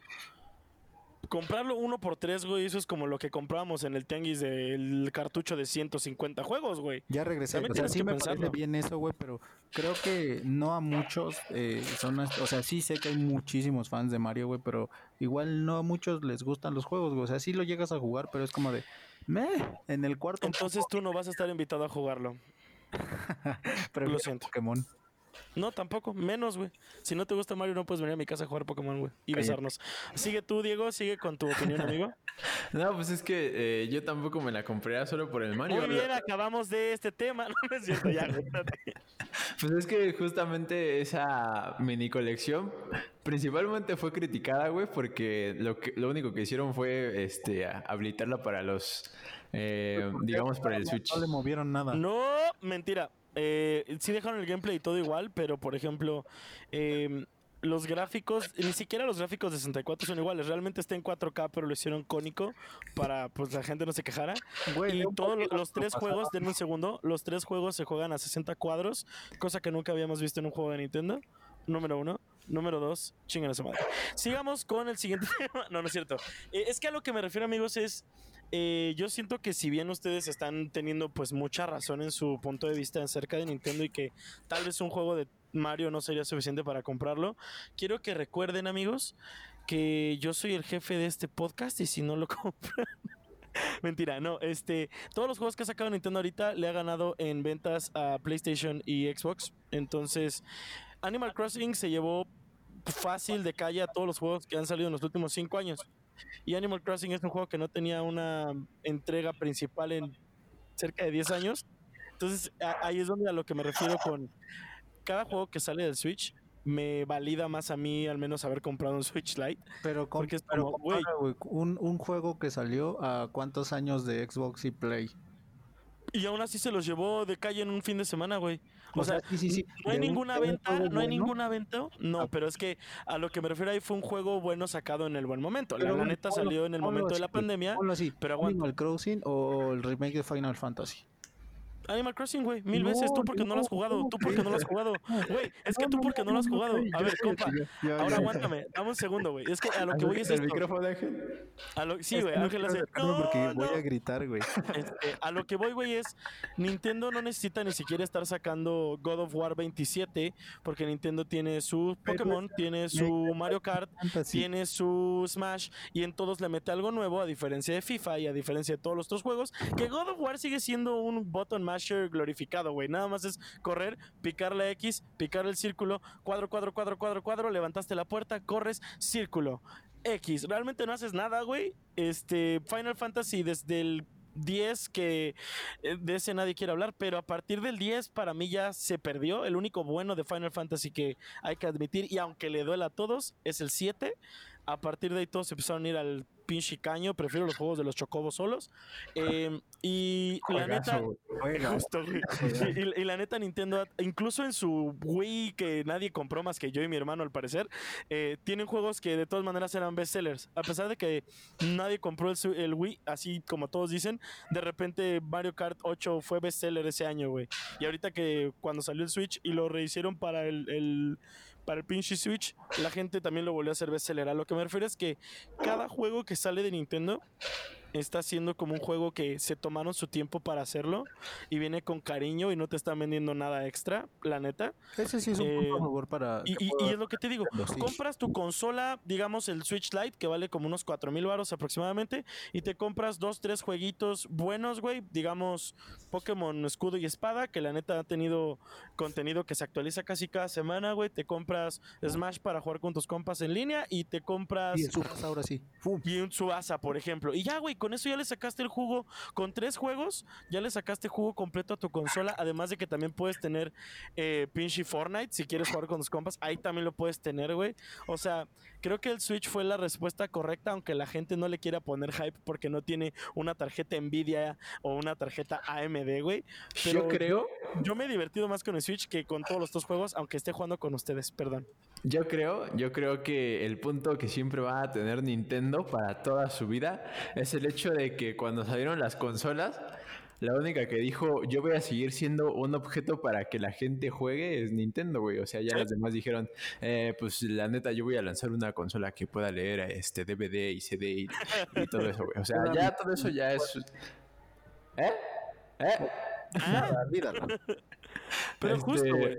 comprarlo uno por tres, güey, eso es como lo que comprábamos en el tianguis del cartucho de 150 juegos, güey. Ya regresé. O sea, sí me parece bien eso, güey, pero creo que no a muchos eh, son... O sea, sí sé que hay muchísimos fans de Mario, güey, pero igual no a muchos les gustan los juegos, güey. O sea, sí lo llegas a jugar, pero es como de... Me, en el cuarto... Entonces tú no vas a estar invitado a jugarlo. Pero lo siento. Pokémon. No, tampoco. Menos, güey. Si no te gusta Mario, no puedes venir a mi casa a jugar Pokémon, güey. Y besarnos. Sigue tú, Diego. Sigue con tu opinión, amigo. no, pues es que eh, yo tampoco me la compraría solo por el Mario. Muy bien, acabamos de este tema. No, es cierto, ya. pues es que justamente esa mini colección principalmente fue criticada, güey, porque lo, que, lo único que hicieron fue este habilitarla para los eh, digamos para el Switch. No le movieron nada. No, mentira. Eh, sí dejaron el gameplay y todo igual, pero por ejemplo, em, los gráficos, ni siquiera los gráficos de 64 son iguales. Realmente está en 4K, pero lo hicieron cónico para pues la gente no se quejara. y todos los, tres juegos, denme un segundo, los tres juegos se juegan a 60 cuadros, cosa que nunca habíamos visto en un juego de Nintendo. Número uno. Número dos, chingan a su madre. Sigamos con el siguiente tema. No, no es cierto. Eh, es que a lo que me refiero, amigos, es eh, yo siento que si bien ustedes están teniendo pues mucha razón en su punto de vista acerca de Nintendo y que tal vez un juego de Mario no sería suficiente para comprarlo, quiero que recuerden amigos que yo soy el jefe de este podcast y si no lo compran... Mentira, no, este, todos los juegos que ha sacado Nintendo ahorita le ha ganado en ventas a PlayStation y Xbox. Entonces, Animal Crossing se llevó fácil de calle a todos los juegos que han salido en los últimos cinco años. Y Animal Crossing es un juego que no tenía una entrega principal en cerca de 10 años. Entonces ahí es donde a lo que me refiero con cada juego que sale del Switch me valida más a mí al menos haber comprado un Switch Lite. Pero, con, es un, un juego que salió a cuántos años de Xbox y Play. Y aún así se los llevó de calle en un fin de semana, güey. O, sea, sí, sí, sí. no hay ninguna venta, no hay ninguna venta. No, ah. pero es que a lo que me refiero ahí fue un juego bueno sacado en el buen momento. la, neta salió en el momento de la pandemia. pero Animal Crossing o el remake de Final Fantasy. Animal Crossing, güey, mil veces. Tú porque no, lo has jugado, tú porque no lo has jugado. Güey, es que tú porque no lo has jugado. A ver, compa, ahora aguántame, dame un segundo, güey. Es que a lo que voy es ¿El esto. micrófono, Ángel? A lo, sí, güey, Ángel hace. porque "No, voy no". a gritar, güey. Este, a lo que voy, güey, es Nintendo no necesita ni siquiera estar sacando God of War 27 porque Nintendo tiene su Pokémon, tiene su Mario Kart, tiene su Smash y en todos le mete algo nuevo a diferencia de FIFA y a diferencia de todos los otros juegos, que God of War sigue siendo un button glorificado, güey. Nada más es correr, picar la X, picar el círculo, cuadro, cuadro, cuadro, cuadro, cuadro, levantaste la puerta, corres, círculo. X, realmente no haces nada, güey. Este, Final Fantasy desde el 10 que eh, de ese nadie quiere hablar, pero a partir del 10 para mí ya se perdió. El único bueno de Final Fantasy que hay que admitir, y aunque le duela a todos, es el 7. A partir de ahí todos empezaron a ir al pinche caño. Prefiero los juegos de los chocobos solos. Eh, y la neta, güey. Justo. Y, y- la neta Nintendo, incluso en su Wii que nadie compró más que yo y mi hermano al parecer, eh, tienen juegos que de todas maneras eran bestsellers. A pesar de que nadie compró el, Wii, así como todos dicen, de repente Mario Kart 8 fue bestseller ese año, güey. Y ahorita que cuando salió el Switch y lo rehicieron para el, el- para el pinche Switch, la gente también lo volvió a hacer bestseller. A lo que me refiero es que cada juego que sale de Nintendo está siendo como un juego que se tomaron su tiempo para hacerlo y viene con cariño y no te están vendiendo nada extra, la neta. Ese sí es un Eh, favor para. Y, y- y es lo que te digo, sí. compras tu consola, digamos el Switch Lite, que vale como unos 4 mil baros aproximadamente, y te compras dos, tres jueguitos buenos, güey, digamos Pokémon Escudo y Espada, que la neta ha tenido contenido que se actualiza casi cada semana, güey, te compras Smash para jugar con tus compas en línea y te compras... Sí, el Subasa ahora sí. Y un Tsubasa, por ejemplo. Y ya, güey, con eso ya le sacaste el jugo. Con tres juegos, ya le sacaste jugo completo a tu consola. Además de que también puedes tener eh, pinche Fortnite si quieres jugar con tus compas. Ahí también lo puedes tener, güey. O sea, creo que el Switch fue la respuesta correcta, aunque la gente no le quiera poner hype porque no tiene una tarjeta Nvidia o una tarjeta AMD, güey. Pero Yo creo, Yo me he divertido más con el Switch que con todos los dos juegos, aunque esté jugando con ustedes, perdón. yo creo, yo creo que el punto que siempre va a tener Nintendo para toda su vida es el hecho de que cuando salieron las consolas, la única que dijo yo voy a seguir siendo un objeto para que la gente juegue es Nintendo, güey. O sea, ya las demás dijeron, eh, pues la neta yo voy a lanzar una consola que pueda leer este DVD y CD y, y todo eso, güey. O sea, ya todo eso ya es... ¿Eh? ¿Eh? Nada, olvídalo. Pero Este, justo, güey.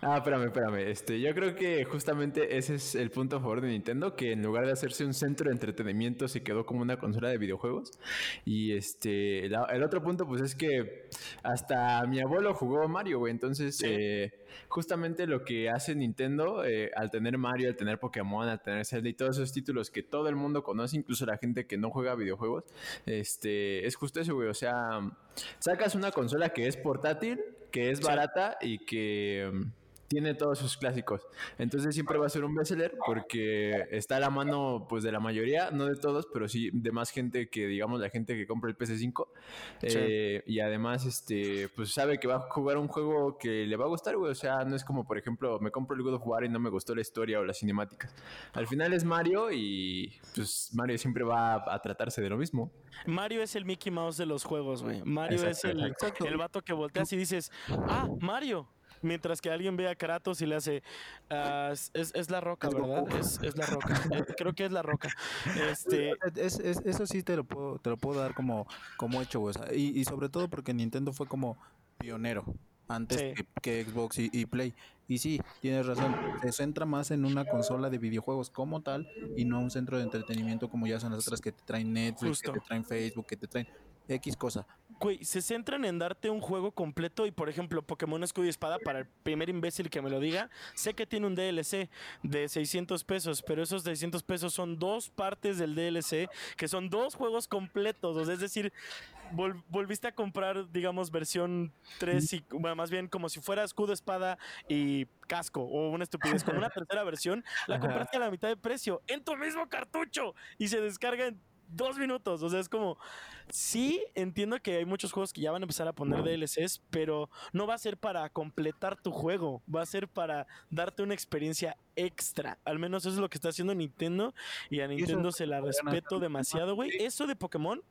Ah, espérame, espérame. Este, yo creo que justamente ese es el punto a favor de Nintendo, que en lugar de hacerse un centro de entretenimiento se quedó como una consola de videojuegos. Y este, la- el otro punto pues es que hasta mi abuelo jugó Mario, güey. Entonces, Sí. eh, justamente lo que hace Nintendo eh, al tener Mario, al tener Pokémon, al tener Zelda y todos esos títulos que todo el mundo conoce, incluso la gente que no juega videojuegos, este, es justo eso, güey. O sea, sacas una consola que es portátil, que es barata y que mm, tiene todos sus clásicos. Entonces siempre va a ser un bestseller porque está a la mano pues de la mayoría, no de todos, pero sí de más gente que digamos la gente que compra el PS5 Sí. eh, y además este pues sabe que va a jugar un juego que le va a gustar, güey, o sea, no es como por ejemplo, me compro el God of War y no me gustó la historia o las cinemáticas. Al final es Mario y pues Mario siempre va a, a tratarse de lo mismo. Mario es el Mickey Mouse de los juegos, güey. Mario Exacto, es el, exacto. el vato que volteas y dices, ah, Mario. Mientras que alguien ve a Kratos y le hace, "Ah, es, es- la roca, ¿verdad? Es, es la roca. Eh, creo que es la roca. Este, Es- es- eso sí te lo puedo, te lo puedo dar como, como hecho, güey. O sea, y, y sobre todo porque Nintendo fue como pionero antes Sí. que, que Xbox y, y Play. Y sí, tienes razón, se centra más en una consola de videojuegos como tal y no un centro de entretenimiento como ya son las otras que te traen Netflix, Justo. que te traen Facebook, que te traen X cosa. Güey, se centran en darte un juego completo y, por ejemplo, Pokémon Escudo y Espada, para el primer imbécil que me lo diga, sé que tiene un DLC de 600 pesos, pero esos 600 pesos son dos partes del DLC, que son dos juegos completos, o sea, es decir, vol- volviste a comprar, digamos, versión 3 y bueno, más bien como si fuera escudo, espada y casco o una estupidez, como una tercera versión, la compraste a la mitad de precio en tu mismo cartucho y se descarga en dos minutos. O sea, es como, sí, entiendo que hay muchos juegos que ya van a empezar a poner DLCs, pero no va a ser para completar tu juego, va a ser para darte una experiencia extra. Al menos eso es lo que está haciendo Nintendo y a Nintendo se la respeto demasiado, güey. Eso de Pokémon,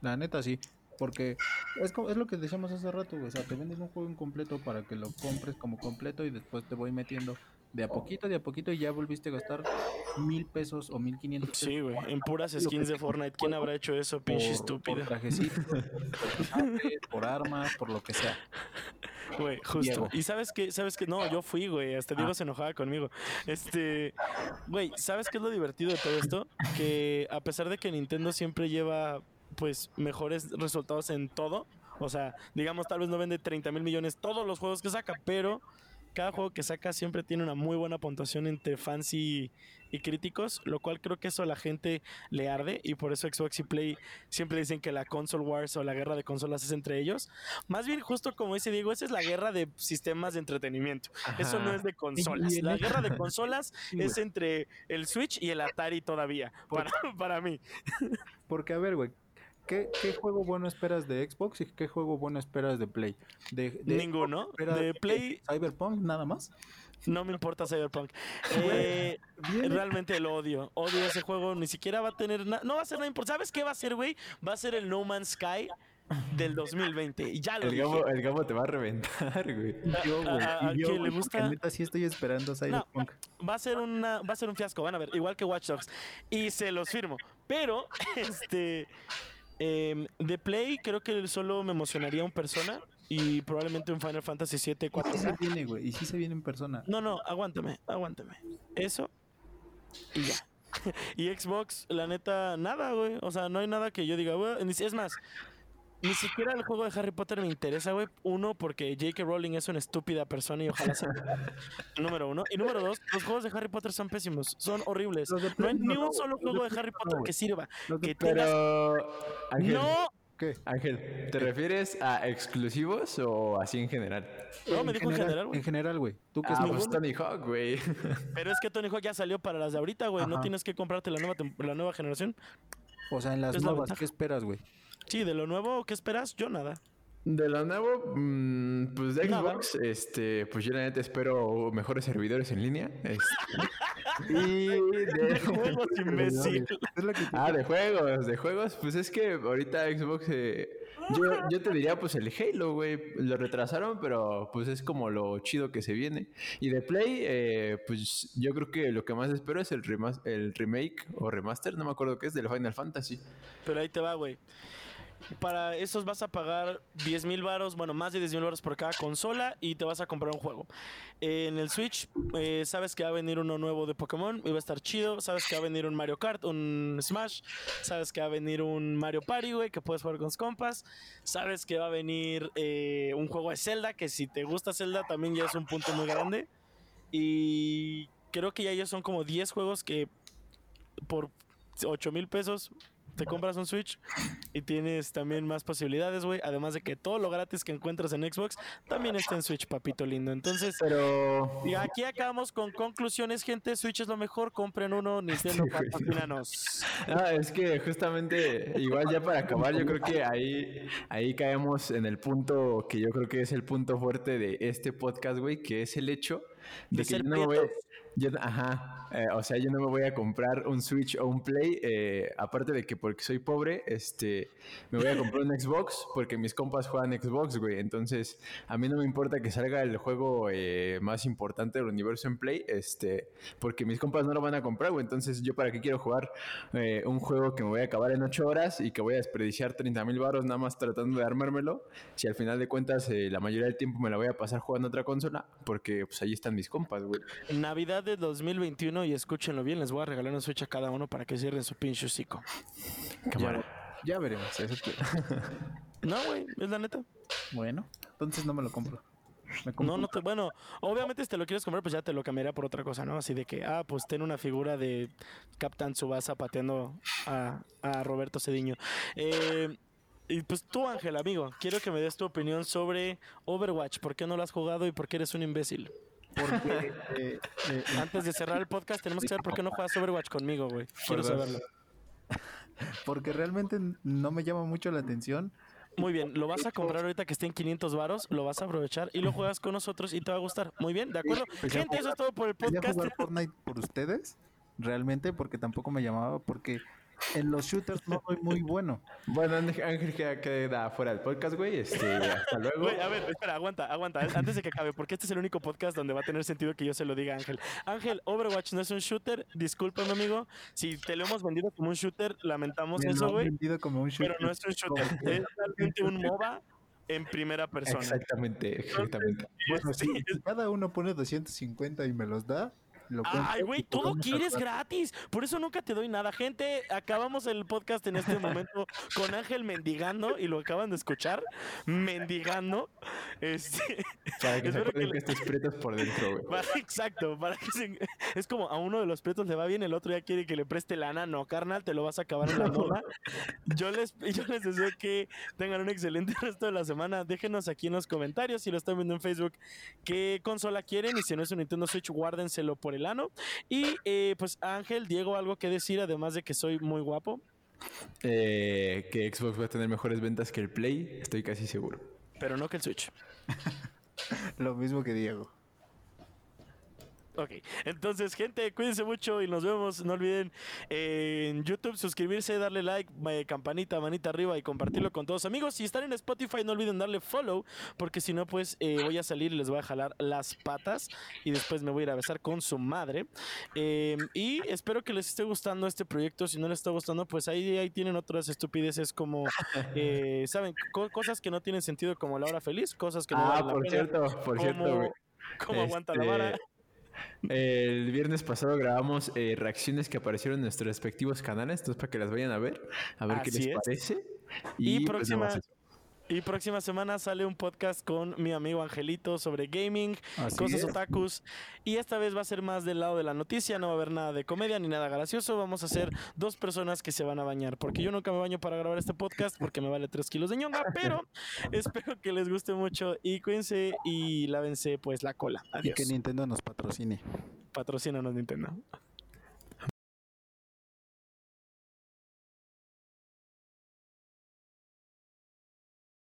La neta sí. Porque es lo que decíamos hace rato, güey. O sea, te vendes un juego incompleto para que lo compres como completo y después te voy metiendo de a poquito, de a poquito y ya volviste a gastar mil pesos o mil quinientos pesos. Sí, güey, en puras skins de te Fortnite. ¿Quién habrá hecho eso, pinche estúpido? por trajecitos, por por armas, por lo que sea. Güey, justo. Diego. Y sabes que, sabes que, no, yo fui, güey. Hasta Diego se enojaba conmigo. Este, güey, ¿sabes qué es lo divertido de todo esto? Que a pesar de que Nintendo siempre lleva, pues, mejores resultados en todo. O sea, digamos, tal vez no vende 30 mil millones todos los juegos que saca, pero cada juego que saca siempre tiene una muy buena puntuación entre fans y, y críticos, lo cual creo que eso a la gente le arde y por eso Xbox y Play siempre dicen que la console wars o la guerra de consolas es entre ellos. Más bien, justo como dice Diego, esa es la guerra de sistemas de entretenimiento. Eso no es de consolas. La guerra de consolas es entre el Switch y el Atari todavía, para, para mí. Porque, a ver, güey, ¿qué, ¿qué juego bueno esperas de Xbox y qué juego bueno esperas de Play? De, de Ninguno. De Play Cyberpunk, nada más. no me importa Cyberpunk. Eh, realmente lo odio. Odio ese juego. Ni siquiera va a tener nada. No va a ser nada importante. ¿Sabes qué va a ser, güey? Va a ser el No Man's Sky del 2020. Y ya lo El dije. gamo, el gamo te va a reventar, güey. Yo, güey, a- yo, le gusta- neta sí estoy esperando Cyberpunk. va a ser una va a ser un fiasco, van a ver, igual que Watch Dogs y se los firmo. Pero este em, de Play creo que solo me emocionaría un Persona y probablemente un Final Fantasy 7 Y sí se 4K. viene, güey, y sí se viene en persona. No, no, aguántame, aguántame. Eso y ya. Y Xbox, la neta, nada, güey. O sea, no hay nada que yo diga, güey. si- Es más, ni siquiera el juego de Harry Potter me interesa, güey. Uno, porque J.K. Rowling es una estúpida persona y ojalá sea. número uno. Y número dos, los juegos de Harry Potter son pésimos. Son horribles. No hay ni un solo juego de Harry Potter que sirva. Que tengas. Ángel, ¡No! ¿Qué? Ángel, ¿te refieres a exclusivos o así en general? No, me dijo en general, En güey. general, güey. Tú que Ah, es pues Tony Hawk, güey. Pero es que Tony Hawk ya salió para las de ahorita, güey. No tienes que comprarte la nueva, la nueva generación. O sea, en las es nuevas. ¿qué esperas, güey? Sí, de lo nuevo, ¿qué esperas? Yo nada. De lo nuevo, mm, pues de Nada. Xbox, este, pues yo la neta espero mejores servidores en línea. este, y de... Juegos, imbécil. Es lo que te- Ah, de juegos, de juegos, pues es que ahorita Xbox, eh, yo, yo te diría pues el Halo, güey, lo retrasaron, pero pues es como lo chido que se viene. Y de Play, eh, pues yo creo que lo que más espero es el, remas- el remake o remaster, no me acuerdo qué es, del Final Fantasy. Pero ahí te va, güey. Para esos vas a pagar 10 mil baros, bueno, más de 10 mil baros por cada consola y te vas a comprar un juego. En el Switch, eh, sabes que va a venir uno nuevo de Pokémon y va a estar chido. Sabes que va a venir un Mario Kart, un Smash. Sabes que va a venir un Mario Party, güey, que puedes jugar con compas. Sabes que va a venir eh, un juego de Zelda, que si te gusta Zelda también ya es un punto muy grande. Y creo que ya ellos son como 10 juegos que por 8 mil pesos te compras un Switch y tienes también más posibilidades, güey. Además de que todo lo gratis que encuentras en Xbox también está en Switch, papito lindo. Entonces, Pero... y aquí acabamos con conclusiones, gente. Switch es lo mejor, compren uno, Nintendo, patrocínanos. No, es que justamente, igual ya para acabar, yo creo que ahí, ahí caemos en el punto que yo creo que es el punto fuerte de este podcast, güey, que es el hecho de, De que yo no voy, yo- ajá, eh, o sea, yo no me voy a comprar un Switch o un Play, eh, aparte de que porque soy pobre, este, me voy a comprar un Xbox porque mis compas juegan Xbox, güey, entonces a mí no me importa que salga el juego eh, más importante del universo en Play, este, porque mis compas no lo van a comprar, güey, entonces yo para qué quiero jugar eh, un juego que me voy a acabar en 8 horas y que voy a desperdiciar 30 mil baros nada más tratando de armármelo, si al final de cuentas eh, la mayoría del tiempo me la voy a pasar jugando otra consola, porque pues ahí están mis compas, güey. Navidad de 2021 y escúchenlo bien, les voy a regalar un Switch a cada uno para que cierren su pinche hocico. Ya veremos, eso. No, güey, es la neta. Bueno, entonces no me lo compro. Me compro No, no te, bueno, obviamente si te lo quieres comprar, pues ya te lo cambiaría por otra cosa, ¿no? Así de que, ah, pues ten una figura de Captain Subasa pateando a, a Roberto Cediño. Eh, y pues tú, Ángel, amigo, quiero que me des tu opinión sobre Overwatch. ¿Por qué no lo has jugado y por qué eres un imbécil? Porque eh, eh, Antes de cerrar el podcast, tenemos que saber por qué no juegas Overwatch conmigo, güey. Quiero saberlo. porque realmente no me llama mucho la atención. Muy bien, lo vas a comprar ahorita que esté en 500 varos, lo vas a aprovechar y lo juegas con nosotros y te va a gustar. Muy bien, ¿de acuerdo? A Gente, eso es todo por el podcast. jugar Fortnite por ustedes, realmente, porque tampoco me llamaba, porque En los shooters no soy muy bueno. Bueno, Ángel queda, queda fuera del podcast, güey. Este, hasta luego. Güey, a ver, espera, aguanta, aguanta. Antes de que acabe, porque este es el único podcast donde va a tener sentido que yo se lo diga a Ángel. Ángel, Overwatch no es un shooter. Discúlpame, amigo. Si te lo hemos vendido como un shooter, lamentamos Me lo eso, güey. vendido como un Pero shooter. no es un shooter. Es realmente un MOBA en primera persona. Exactamente, exactamente. Bueno, si, Sí. si cada uno pone 250 y me los da, lo Ay, güey, todo quieres gratis. Por eso nunca te doy nada. Gente, acabamos el podcast en este momento con Ángel mendigando y lo acaban de escuchar. Mendigando. Este, Para que se que le- que estés por dentro, güey. exacto. Para que se- es como a uno de los pretos le va bien, el otro ya quiere que le preste lana. No, carnal, te lo vas a acabar en la moda. Yo les, yo les deseo que tengan un excelente resto de la semana. Déjenos aquí en los comentarios si lo están viendo en Facebook qué consola quieren y si no es un Nintendo Switch, guárdenselo por el Y eh, pues Ángel, Diego, algo que decir, además de que soy muy guapo. Eh, que Xbox va a tener mejores ventas que el Play, estoy casi seguro. Pero no que el Switch. Lo mismo que Diego. Ok, entonces gente, cuídense mucho y nos vemos. No olviden eh, en YouTube suscribirse, darle like, eh, campanita, manita arriba y compartirlo con todos amigos. Si están en Spotify, no olviden darle follow, porque si no, pues eh, voy a salir y les voy a jalar las patas y después me voy a ir a besar con su madre. Eh, y espero que les esté gustando este proyecto. Si no les está gustando, pues ahí, ahí tienen otras estupideces como, eh, ¿saben? Co- cosas que no tienen sentido como la hora feliz, cosas que no Ah, la por pena, cierto, por cierto, como aguanta la Este, vara. El viernes pasado grabamos eh, reacciones que aparecieron en nuestros respectivos canales, entonces para que las vayan a ver, a ver qué les es. parece. Y pues, próxima- más eso. Y próxima semana sale un podcast con mi amigo Angelito sobre gaming, Así cosas es. otakus. Y esta vez va a ser más del lado de la noticia, no va a haber nada de comedia ni nada gracioso. Vamos a ser dos personas que se van a bañar. Porque yo nunca me baño para grabar este podcast porque me vale 3 kilos de ñonga. Pero espero que les guste mucho y cuídense y lávense pues la cola. Y que Nintendo nos patrocine. Patrocínanos Nintendo.